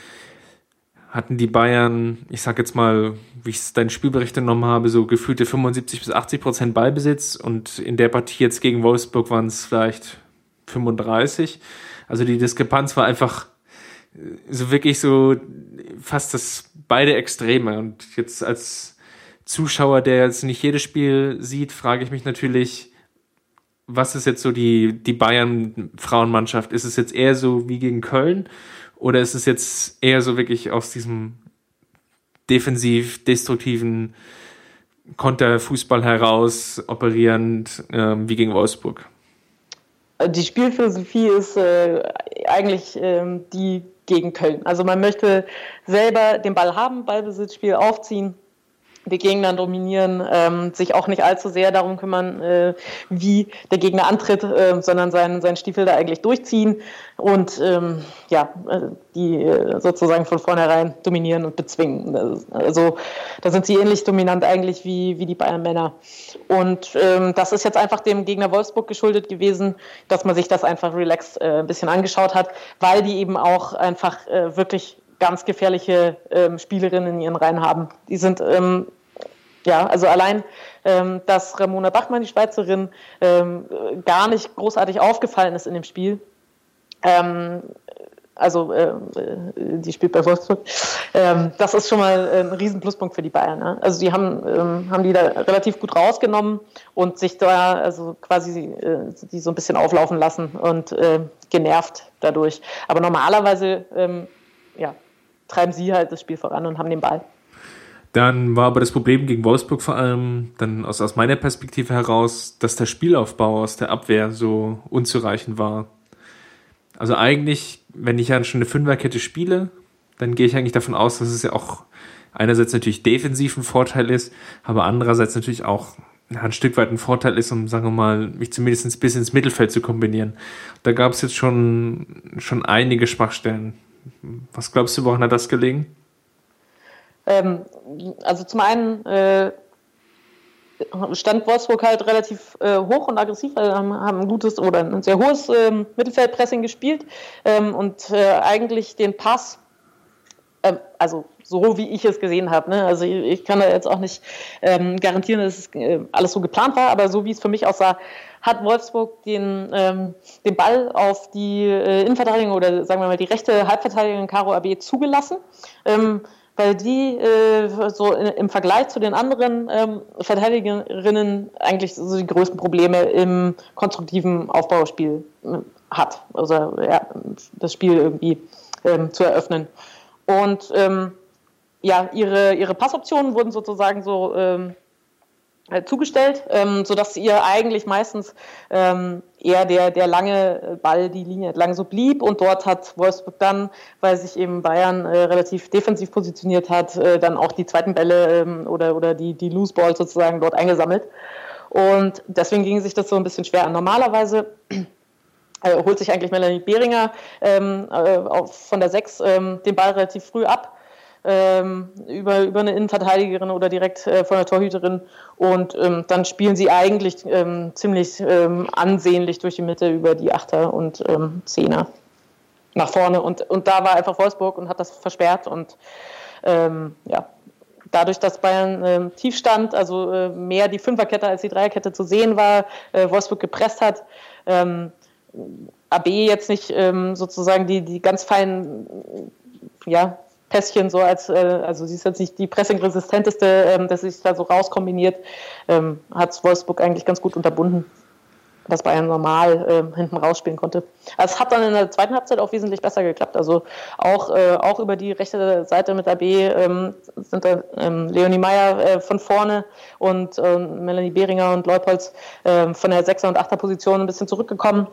hatten die Bayern, ich sag jetzt mal, wie ich deinen Spielbericht genommen habe, so gefühlte 75 bis 80 Prozent Ballbesitz und in der Partie jetzt gegen Wolfsburg waren es vielleicht 35. Also die Diskrepanz war einfach so wirklich so fast das beide Extreme. Und jetzt als Zuschauer, der jetzt nicht jedes Spiel sieht, frage ich mich natürlich, was ist jetzt so die, die Bayern-Frauenmannschaft? Ist es jetzt eher so wie gegen Köln? Oder ist es jetzt eher so wirklich aus diesem defensiv destruktiven Konterfußball heraus operierend äh, wie gegen Wolfsburg? Die Spielphilosophie ist äh, eigentlich äh, die gegen Köln. Also man möchte selber den Ball haben, Ballbesitzspiel aufziehen, die Gegner dominieren, ähm, sich auch nicht allzu sehr darum kümmern, äh, wie der Gegner antritt, äh, sondern seinen, seinen Stiefel da eigentlich durchziehen und ähm, ja, äh, die äh, sozusagen von vornherein dominieren und bezwingen. Also da sind sie ähnlich dominant eigentlich wie, wie die Bayern Männer. Und ähm, das ist jetzt einfach dem Gegner Wolfsburg geschuldet gewesen, dass man sich das einfach relaxed äh, ein bisschen angeschaut hat, weil die eben auch einfach äh, wirklich ganz gefährliche ähm, Spielerinnen in ihren Reihen haben. Die sind, ähm, ja, also allein, ähm, dass Ramona Bachmann, die Schweizerin, ähm, gar nicht großartig aufgefallen ist in dem Spiel. Ähm, also äh, die spielt bei Wolfsburg. Ähm, das ist schon mal ein riesen Pluspunkt für die Bayern. Ne? Also die haben, haben die da relativ gut rausgenommen und sich da also quasi äh, die so ein bisschen auflaufen lassen und äh, genervt dadurch. Aber normalerweise ja, treiben sie halt das Spiel voran und haben den Ball. Dann war aber das Problem gegen Wolfsburg vor allem, dann aus, aus meiner Perspektive heraus, dass der Spielaufbau aus der Abwehr so unzureichend war. Also eigentlich, wenn ich ja schon eine Fünferkette spiele, dann gehe ich eigentlich davon aus, dass es ja auch einerseits natürlich defensiv ein Vorteil ist, aber andererseits natürlich auch ein Stück weit ein Vorteil ist, um, sagen wir mal, mich zumindest bis ins Mittelfeld zu kombinieren. Da gab es jetzt schon, schon einige Schwachstellen. Was glaubst du, woran hat das gelegen? Ähm, also zum einen äh, stand Wolfsburg halt relativ äh, hoch und aggressiv, also haben, haben, ein gutes oder ein sehr hohes ähm, Mittelfeldpressing gespielt ähm, und äh, eigentlich den Pass ähm, also so wie ich es gesehen habe. Ne? Also ich, ich, kann da jetzt auch nicht ähm, garantieren, dass es äh, alles so geplant war, aber so wie es für mich aussah, hat Wolfsburg den, ähm, den Ball auf die äh, Innenverteidigung oder sagen wir mal die rechte Halbverteidigung Caro AB zugelassen. Ähm, weil die äh, so in, im Vergleich zu den anderen ähm, Verteidigerinnen eigentlich so die größten Probleme im konstruktiven Aufbauspiel äh, hat. Also ja, das Spiel irgendwie ähm, zu eröffnen. Und ähm, ja, ihre, ihre Passoptionen wurden sozusagen so ähm, äh, zugestellt, ähm, sodass ihr eigentlich meistens ähm, eher der, der lange Ball die Linie entlang so blieb und dort hat Wolfsburg dann, weil sich eben Bayern äh, relativ defensiv positioniert hat, äh, dann auch die zweiten Bälle ähm, oder, oder die, die Loose Ball sozusagen dort eingesammelt. Und deswegen ging sich das so ein bisschen schwer an. Normalerweise äh, holt sich eigentlich Melanie Behringer ähm, äh, von der 6 ähm, den Ball relativ früh ab über, über eine Innenverteidigerin oder direkt äh, von der Torhüterin. Und ähm, dann spielen sie eigentlich ähm, ziemlich ähm, ansehnlich durch die Mitte über die Achter und ähm, Zehner nach vorne. Und, und da war einfach Wolfsburg und hat das versperrt. Und ähm, ja, dadurch, dass Bayern äh, tief stand, also äh, mehr die Fünferkette als die Dreierkette zu sehen war, äh, Wolfsburg gepresst hat, ähm, AB jetzt nicht ähm, sozusagen die, die ganz feinen ja, Pässchen so als, äh, also sie ist jetzt nicht die pressingresistenteste, ähm, dass sich da so rauskombiniert, ähm, hat Wolfsburg eigentlich ganz gut unterbunden, dass Bayern normal äh, hinten rausspielen konnte. Also es hat dann in der zweiten Halbzeit auch wesentlich besser geklappt. Also auch, äh, auch über die rechte Seite mit AB ähm, sind da ähm, Leonie Meyer äh, von vorne und äh, Melanie Behringer und Leupolz äh, von der 6er und 8er Position ein bisschen zurückgekommen.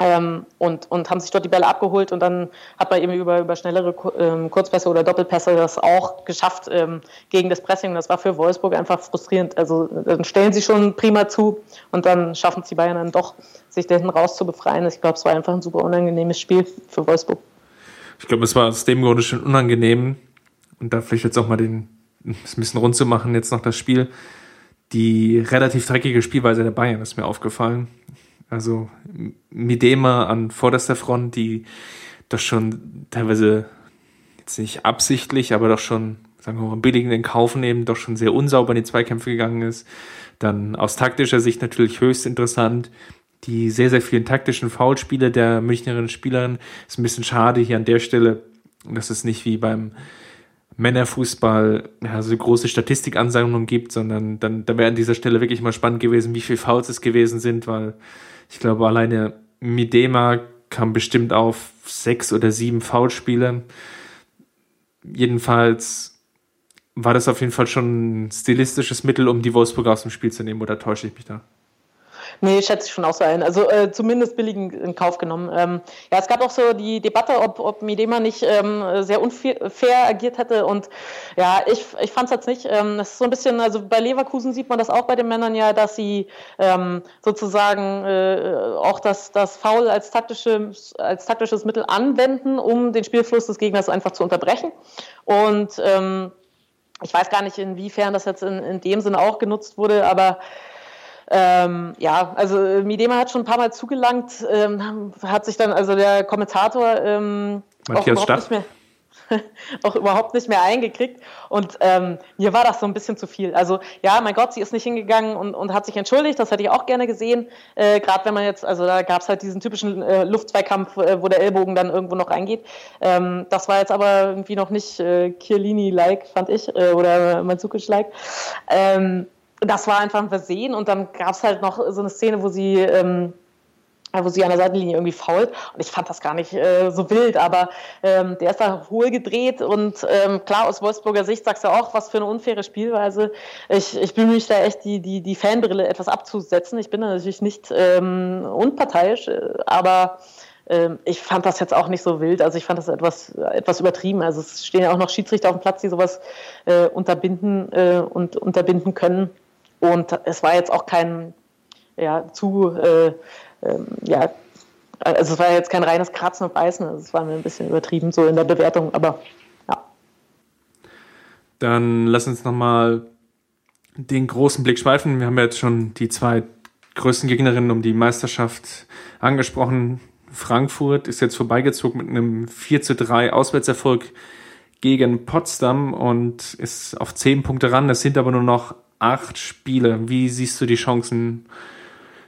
Ähm, und, und haben sich dort die Bälle abgeholt und dann hat man eben über, über schnellere ähm, Kurzpässe oder Doppelpässe das auch geschafft ähm, gegen das Pressing. Das war für Wolfsburg einfach frustrierend. Also dann stellen sie schon prima zu und dann schaffen es die Bayern dann doch, sich da hinten raus zu befreien. Ich glaube, es war einfach ein super unangenehmes Spiel für Wolfsburg. Ich glaube, es war aus dem Grunde schon unangenehm und da vielleicht jetzt auch mal den, ein bisschen rund zu machen, jetzt noch das Spiel. Die relativ dreckige Spielweise der Bayern ist mir aufgefallen also Midema an vorderster Front, die doch schon teilweise jetzt nicht absichtlich, aber doch schon, sagen wir mal, billigend in Kauf nehmen, doch schon sehr unsauber in die Zweikämpfe gegangen ist. Dann aus taktischer Sicht natürlich höchst interessant. Die sehr, sehr vielen taktischen Foulspiele der Münchnerin Spielerin ist ein bisschen schade hier an der Stelle, dass es nicht wie beim Männerfußball ja, so große Statistikansammlungen gibt, sondern dann, da wäre an dieser Stelle wirklich mal spannend gewesen, wie viele Fouls es gewesen sind, weil ich glaube, alleine Midema kam bestimmt auf sechs oder sieben Foulspiele. Jedenfalls war das auf jeden Fall schon ein stilistisches Mittel, um die Wolfsburg aus dem Spiel zu nehmen, oder täusche ich mich da? Nee, schätze ich schon auch so ein. Also äh, zumindest billig in Kauf genommen. Ähm, ja, es gab auch so die Debatte, ob, ob Midema nicht ähm, sehr unfair agiert hätte. Und ja, ich, ich fand es jetzt nicht. Ähm, das ist so ein bisschen, also bei Leverkusen sieht man das auch bei den Männern ja, dass sie ähm, sozusagen äh, auch das, das Foul als, taktische, als taktisches Mittel anwenden, um den Spielfluss des Gegners einfach zu unterbrechen. Und ähm, ich weiß gar nicht, inwiefern das jetzt in, in dem Sinne auch genutzt wurde, aber ähm, ja, also Midema hat schon ein paar Mal zugelangt, ähm, hat sich dann also der Kommentator ähm, auch überhaupt nicht mehr auch überhaupt nicht mehr eingekriegt. Und ähm, mir war das so ein bisschen zu viel. Also ja, mein Gott, sie ist nicht hingegangen und, und hat sich entschuldigt. Das hätte ich auch gerne gesehen. Äh, Gerade wenn man jetzt, also da gab es halt diesen typischen äh, Luftzweikampf, äh, wo der Ellbogen dann irgendwo noch reingeht. Ähm, das war jetzt aber irgendwie noch nicht äh, Chiellini-like, fand ich, äh, oder Mandzukic-like. Ähm, das war einfach ein Versehen und dann gab es halt noch so eine Szene, wo sie, ähm, wo sie an der Seitenlinie irgendwie fault und ich fand das gar nicht äh, so wild, aber ähm, der ist da hohl gedreht und ähm, klar, aus Wolfsburger Sicht sagst du auch, was für eine unfaire Spielweise. Ich, ich bemühe mich da echt, die, die, die Fanbrille etwas abzusetzen. Ich bin da natürlich nicht ähm, unparteiisch, äh, aber ähm, ich fand das jetzt auch nicht so wild. Also ich fand das etwas, etwas übertrieben. Also es stehen ja auch noch Schiedsrichter auf dem Platz, die sowas äh, unterbinden äh, und unterbinden können. Und es war jetzt auch kein, ja, zu, äh, ähm, ja, also es war jetzt kein reines Kratzen und Beißen, also es war mir ein bisschen übertrieben so in der Bewertung, aber ja. Dann lass uns nochmal den großen Blick schweifen. Wir haben ja jetzt schon die zwei größten Gegnerinnen um die Meisterschaft angesprochen. Frankfurt ist jetzt vorbeigezogen mit einem 4 zu 3 Auswärtserfolg gegen Potsdam und ist auf zehn Punkte ran. Es sind aber nur noch acht Spiele. Wie siehst du die Chancen,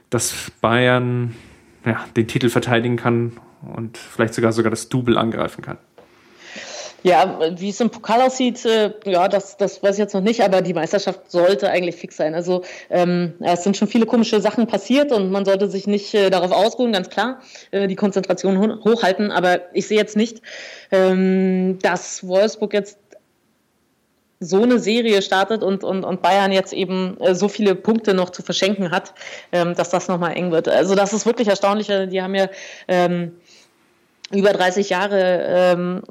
dass Bayern ja, den Titel verteidigen kann und vielleicht sogar sogar das Double angreifen kann? Ja, wie es im Pokal aussieht, äh, ja, das, das weiß ich jetzt noch nicht, aber die Meisterschaft sollte eigentlich fix sein. Also ähm, es sind schon viele komische Sachen passiert und man sollte sich nicht äh, darauf ausruhen, ganz klar, äh, die Konzentration hochhalten. Aber ich sehe jetzt nicht, ähm, dass Wolfsburg jetzt so eine Serie startet und, und, und Bayern jetzt eben äh, so viele Punkte noch zu verschenken hat, ähm, dass das nochmal eng wird. Also das ist wirklich erstaunlich. Die haben ja ähm, über 30 Jahre ähm,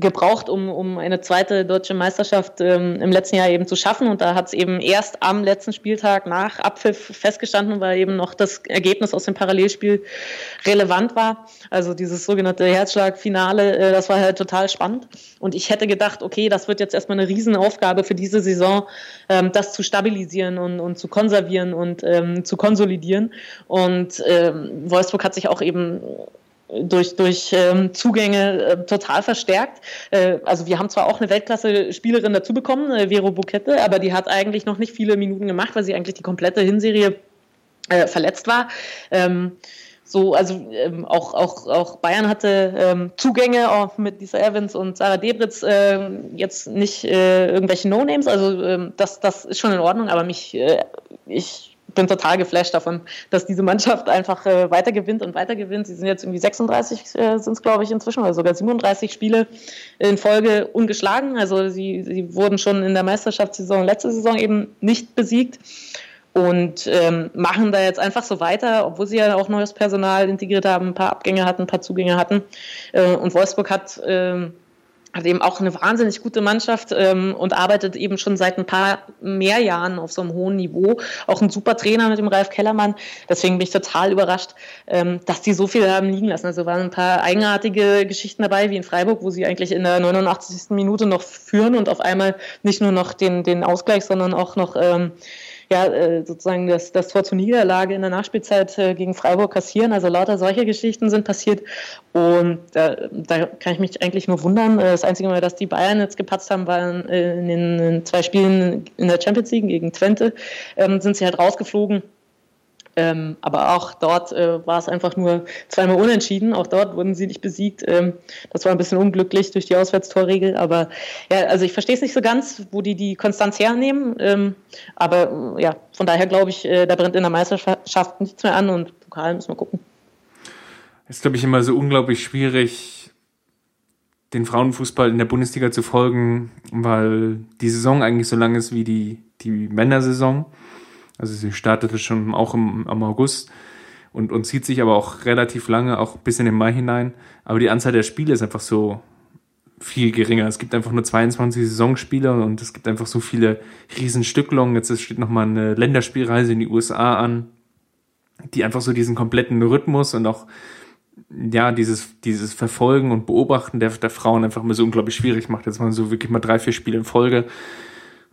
gebraucht, um, um eine zweite deutsche Meisterschaft ähm, im letzten Jahr eben zu schaffen. Und da hat es eben erst am letzten Spieltag nach Abpfiff festgestanden, weil eben noch das Ergebnis aus dem Parallelspiel relevant war. Also dieses sogenannte Herzschlagfinale, äh, das war halt total spannend. Und ich hätte gedacht, okay, das wird jetzt erstmal eine Riesenaufgabe für diese Saison, ähm, das zu stabilisieren und, und zu konservieren und ähm, zu konsolidieren. Und ähm, Wolfsburg hat sich auch eben durch, durch ähm, Zugänge äh, total verstärkt. Äh, also wir haben zwar auch eine Weltklasse-Spielerin dazu bekommen, äh, Vero Bukette, aber die hat eigentlich noch nicht viele Minuten gemacht, weil sie eigentlich die komplette Hinserie äh, verletzt war. Ähm, so, also ähm, auch, auch, auch Bayern hatte ähm, Zugänge auch mit Lisa Evans und Sarah Debritz, äh, jetzt nicht äh, irgendwelche No-Names, also ähm, das, das ist schon in Ordnung, aber mich, äh, ich bin total geflasht davon, dass diese Mannschaft einfach äh, weiter gewinnt und weiter gewinnt. Sie sind jetzt irgendwie 36, äh, sind es glaube ich inzwischen, oder sogar 37 Spiele in Folge ungeschlagen. Also sie, sie wurden schon in der Meisterschaftssaison letzte Saison eben nicht besiegt und ähm, machen da jetzt einfach so weiter, obwohl sie ja auch neues Personal integriert haben, ein paar Abgänge hatten, ein paar Zugänge hatten. Äh, und Wolfsburg hat ähm, hat eben auch eine wahnsinnig gute Mannschaft ähm, und arbeitet eben schon seit ein paar mehr Jahren auf so einem hohen Niveau. Auch ein super Trainer mit dem Ralf Kellermann. Deswegen bin ich total überrascht, ähm, dass die so viel haben liegen lassen. Also waren ein paar eigenartige Geschichten dabei, wie in Freiburg, wo sie eigentlich in der 89. Minute noch führen und auf einmal nicht nur noch den, den Ausgleich, sondern auch noch ähm, ja, äh, sozusagen das, das Tor zur Niederlage in der Nachspielzeit äh, gegen Freiburg kassieren. Also lauter solche Geschichten sind passiert. Und da, da kann ich mich eigentlich nur wundern. Äh, das einzige Mal, dass die Bayern jetzt gepatzt haben, waren in den zwei Spielen in der Champions League gegen Twente, ähm, sind sie halt rausgeflogen. Ähm, aber auch dort äh, war es einfach nur zweimal unentschieden. Auch dort wurden sie nicht besiegt. Ähm, das war ein bisschen unglücklich durch die Auswärtstorregel. Aber ja, also ich verstehe es nicht so ganz, wo die die Konstanz hernehmen. Ähm, aber ja, von daher glaube ich, äh, da brennt in der Meisterschaft nichts mehr an und Pokal müssen wir gucken. Es ist, glaube ich, immer so unglaublich schwierig, den Frauenfußball in der Bundesliga zu folgen, weil die Saison eigentlich so lang ist wie die, die Männersaison. Also sie startete schon auch im, im August und, und zieht sich aber auch relativ lange, auch bis in den Mai hinein. Aber die Anzahl der Spiele ist einfach so viel geringer. Es gibt einfach nur 22 Saisonspiele und es gibt einfach so viele Riesenstücklungen. Jetzt steht nochmal eine Länderspielreise in die USA an, die einfach so diesen kompletten Rhythmus und auch ja, dieses, dieses Verfolgen und Beobachten der, der Frauen einfach mal so unglaublich schwierig macht. Jetzt mal so wirklich mal drei, vier Spiele in Folge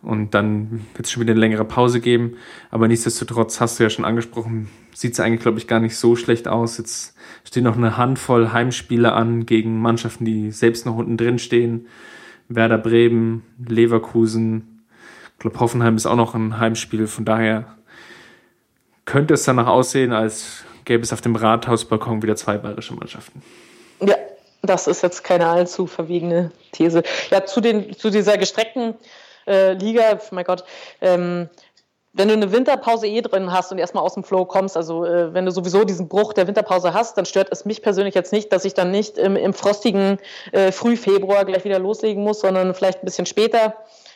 und dann wird es schon wieder eine längere Pause geben. Aber nichtsdestotrotz hast du ja schon angesprochen, sieht es eigentlich, glaube ich, gar nicht so schlecht aus. Jetzt stehen noch eine Handvoll Heimspiele an gegen Mannschaften, die selbst noch unten drin stehen. Werder Bremen, Leverkusen, ich glaube Hoffenheim ist auch noch ein Heimspiel. Von daher könnte es danach aussehen, als gäbe es auf dem Rathausbalkon wieder zwei bayerische Mannschaften. Ja, das ist jetzt keine allzu verwiegene These. Ja, zu, den, zu dieser gestreckten äh, Liga, mein Gott, ähm, wenn du eine Winterpause eh drin hast und erstmal aus dem Flow kommst, also äh, wenn du sowieso diesen Bruch der Winterpause hast, dann stört es mich persönlich jetzt nicht, dass ich dann nicht im, im frostigen äh, Frühfebruar gleich wieder loslegen muss, sondern vielleicht ein bisschen später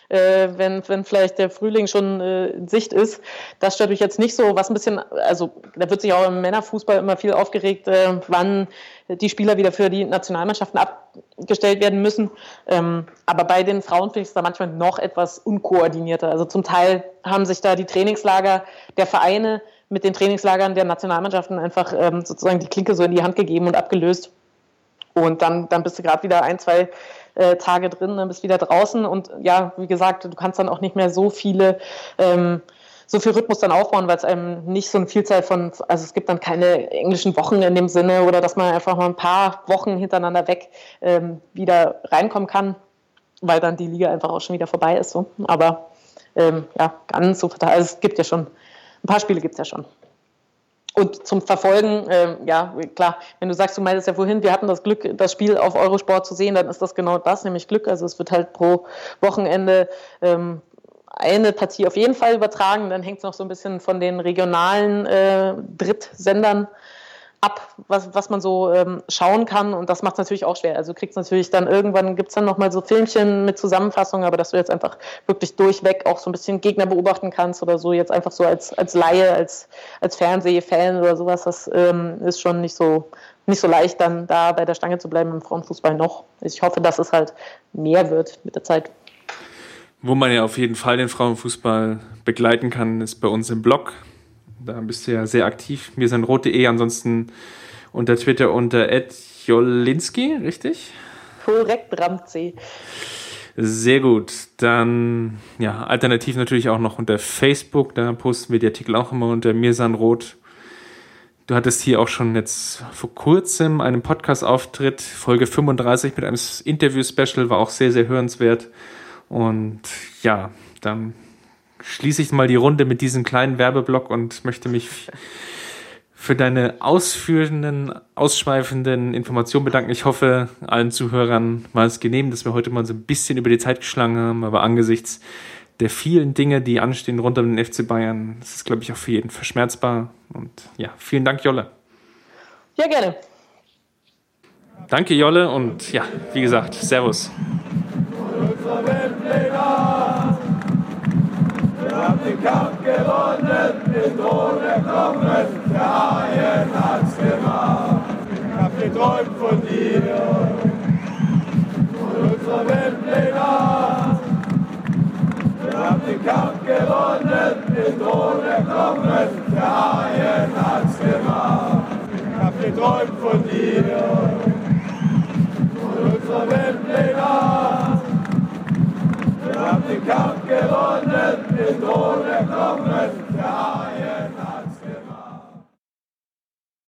äh, wenn, wenn vielleicht der Frühling schon äh, in Sicht ist. Das stört mich jetzt nicht so. Was ein bisschen, also da wird sich auch im Männerfußball immer viel aufgeregt, äh, wann die Spieler wieder für die Nationalmannschaften abgestellt werden müssen. Ähm, aber bei den Frauen finde ich es da manchmal noch etwas unkoordinierter. Also zum Teil haben sich da die Trainingslager der Vereine mit den Trainingslagern der Nationalmannschaften einfach ähm, sozusagen die Klinke so in die Hand gegeben und abgelöst. Und dann, dann bist du gerade wieder ein, zwei äh, Tage drin, dann bist wieder draußen und ja, wie gesagt, du kannst dann auch nicht mehr so viele ähm, so viel Rhythmus dann aufbauen, weil es einem nicht so eine Vielzahl von, also es gibt dann keine englischen Wochen in dem Sinne oder dass man einfach mal ein paar Wochen hintereinander weg ähm, wieder reinkommen kann. weil dann die Liga einfach auch schon wieder vorbei ist. So. Aber ähm, ja, ganz so. Also es gibt ja schon, ein paar Spiele gibt es ja schon. Und zum Verfolgen, ähm, ja, klar, wenn du sagst, du meintest ja vorhin, wir hatten das Glück, das Spiel auf Eurosport zu sehen, dann ist das genau das, nämlich Glück. Also es wird halt pro Wochenende ähm, eine Partie auf jeden Fall übertragen. Dann hängt es noch so ein bisschen von den regionalen äh, Drittsendern ab, was, was man so ähm, schauen kann. Und das macht es natürlich auch schwer. Also du kriegst natürlich dann irgendwann, gibt es dann nochmal so Filmchen mit Zusammenfassung, aber dass du jetzt einfach wirklich durchweg auch so ein bisschen Gegner beobachten kannst oder so, jetzt einfach so als, als Laie, als, als Fernsehfan oder sowas, das ähm, ist schon nicht so, nicht so leicht, dann da bei der Stange zu bleiben im Frauenfußball noch. Ich hoffe, dass es halt mehr wird mit der Zeit. Wo man ja auf jeden Fall den Frauenfußball begleiten kann, ist bei uns im Blog. Da bist du ja sehr aktiv. Mir sind rot.de, ansonsten unter Twitter unter Jolinski, richtig? Korrekt, Ramsey. Sehr gut. Dann, ja, alternativ natürlich auch noch unter Facebook. Da posten wir die Artikel auch immer unter Mirsan Rot. Du hattest hier auch schon jetzt vor kurzem einen Podcast-Auftritt, Folge 35 mit einem Interview-Special, war auch sehr, sehr hörenswert. Und ja, dann schließe ich mal die Runde mit diesem kleinen Werbeblock und möchte mich für deine ausführenden, ausschweifenden Informationen bedanken. Ich hoffe, allen Zuhörern war es genehm, dass wir heute mal so ein bisschen über die Zeit geschlagen haben, aber angesichts der vielen Dinge, die anstehen rund um den FC Bayern, das ist, glaube ich, auch für jeden verschmerzbar. Und ja, vielen Dank, Jolle. Ja, gerne. Danke, Jolle, und ja, wie gesagt, Servus. kommen, mit ohne Kommen, der Haien hat's gemacht. Ich hab geträumt von dir, von unserer Weltpläne. Wir haben den Kampf gewonnen, mit ohne Kommen, der Haien hat's gemacht. Ich hab geträumt von dir, von unserer Weltpläne. Wir haben den Kampf gewonnen, Christus, all the der Herr